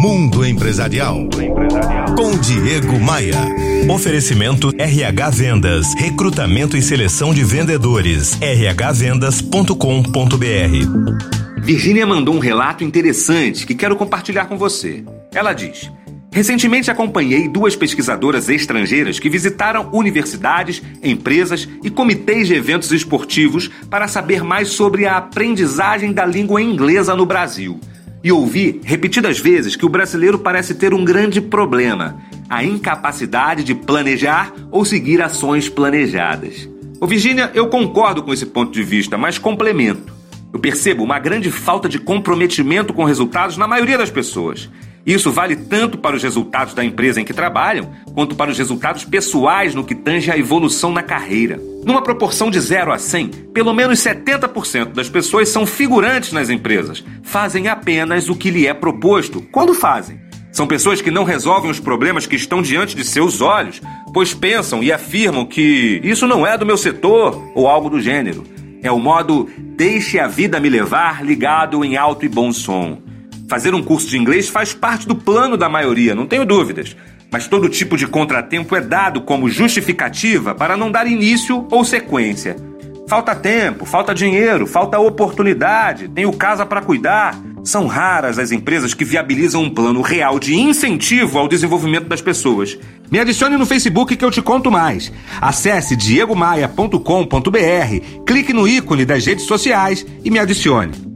Mundo Empresarial. Com Diego Maia. Oferecimento RH Vendas. Recrutamento e seleção de vendedores. rhvendas.com.br. Virgínia mandou um relato interessante que quero compartilhar com você. Ela diz: Recentemente acompanhei duas pesquisadoras estrangeiras que visitaram universidades, empresas e comitês de eventos esportivos para saber mais sobre a aprendizagem da língua inglesa no Brasil. E ouvi repetidas vezes que o brasileiro parece ter um grande problema: a incapacidade de planejar ou seguir ações planejadas. Ô Virginia, eu concordo com esse ponto de vista, mas complemento. Eu percebo uma grande falta de comprometimento com resultados na maioria das pessoas. Isso vale tanto para os resultados da empresa em que trabalham, quanto para os resultados pessoais no que tange à evolução na carreira. Numa proporção de 0 a 100, pelo menos 70% das pessoas são figurantes nas empresas, fazem apenas o que lhe é proposto, quando fazem. São pessoas que não resolvem os problemas que estão diante de seus olhos, pois pensam e afirmam que isso não é do meu setor ou algo do gênero. É o modo deixe a vida me levar ligado em alto e bom som. Fazer um curso de inglês faz parte do plano da maioria, não tenho dúvidas. Mas todo tipo de contratempo é dado como justificativa para não dar início ou sequência. Falta tempo, falta dinheiro, falta oportunidade, tenho casa para cuidar. São raras as empresas que viabilizam um plano real de incentivo ao desenvolvimento das pessoas. Me adicione no Facebook que eu te conto mais. Acesse diegomaia.com.br, clique no ícone das redes sociais e me adicione.